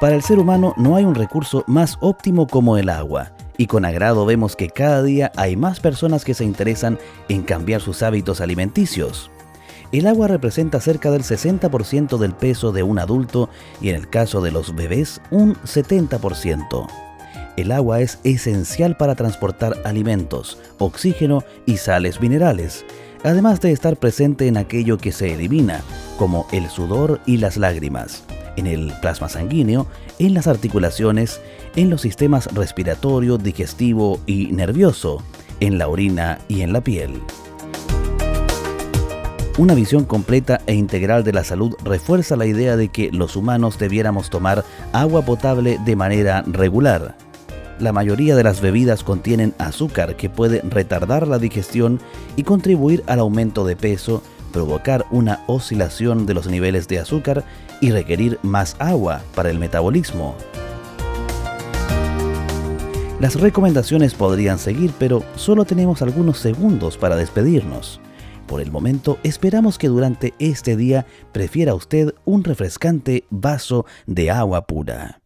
Para el ser humano no hay un recurso más óptimo como el agua, y con agrado vemos que cada día hay más personas que se interesan en cambiar sus hábitos alimenticios. El agua representa cerca del 60% del peso de un adulto y en el caso de los bebés un 70%. El agua es esencial para transportar alimentos, oxígeno y sales minerales, además de estar presente en aquello que se elimina, como el sudor y las lágrimas en el plasma sanguíneo, en las articulaciones, en los sistemas respiratorio, digestivo y nervioso, en la orina y en la piel. Una visión completa e integral de la salud refuerza la idea de que los humanos debiéramos tomar agua potable de manera regular. La mayoría de las bebidas contienen azúcar que puede retardar la digestión y contribuir al aumento de peso, provocar una oscilación de los niveles de azúcar y requerir más agua para el metabolismo. Las recomendaciones podrían seguir, pero solo tenemos algunos segundos para despedirnos. Por el momento, esperamos que durante este día prefiera usted un refrescante vaso de agua pura.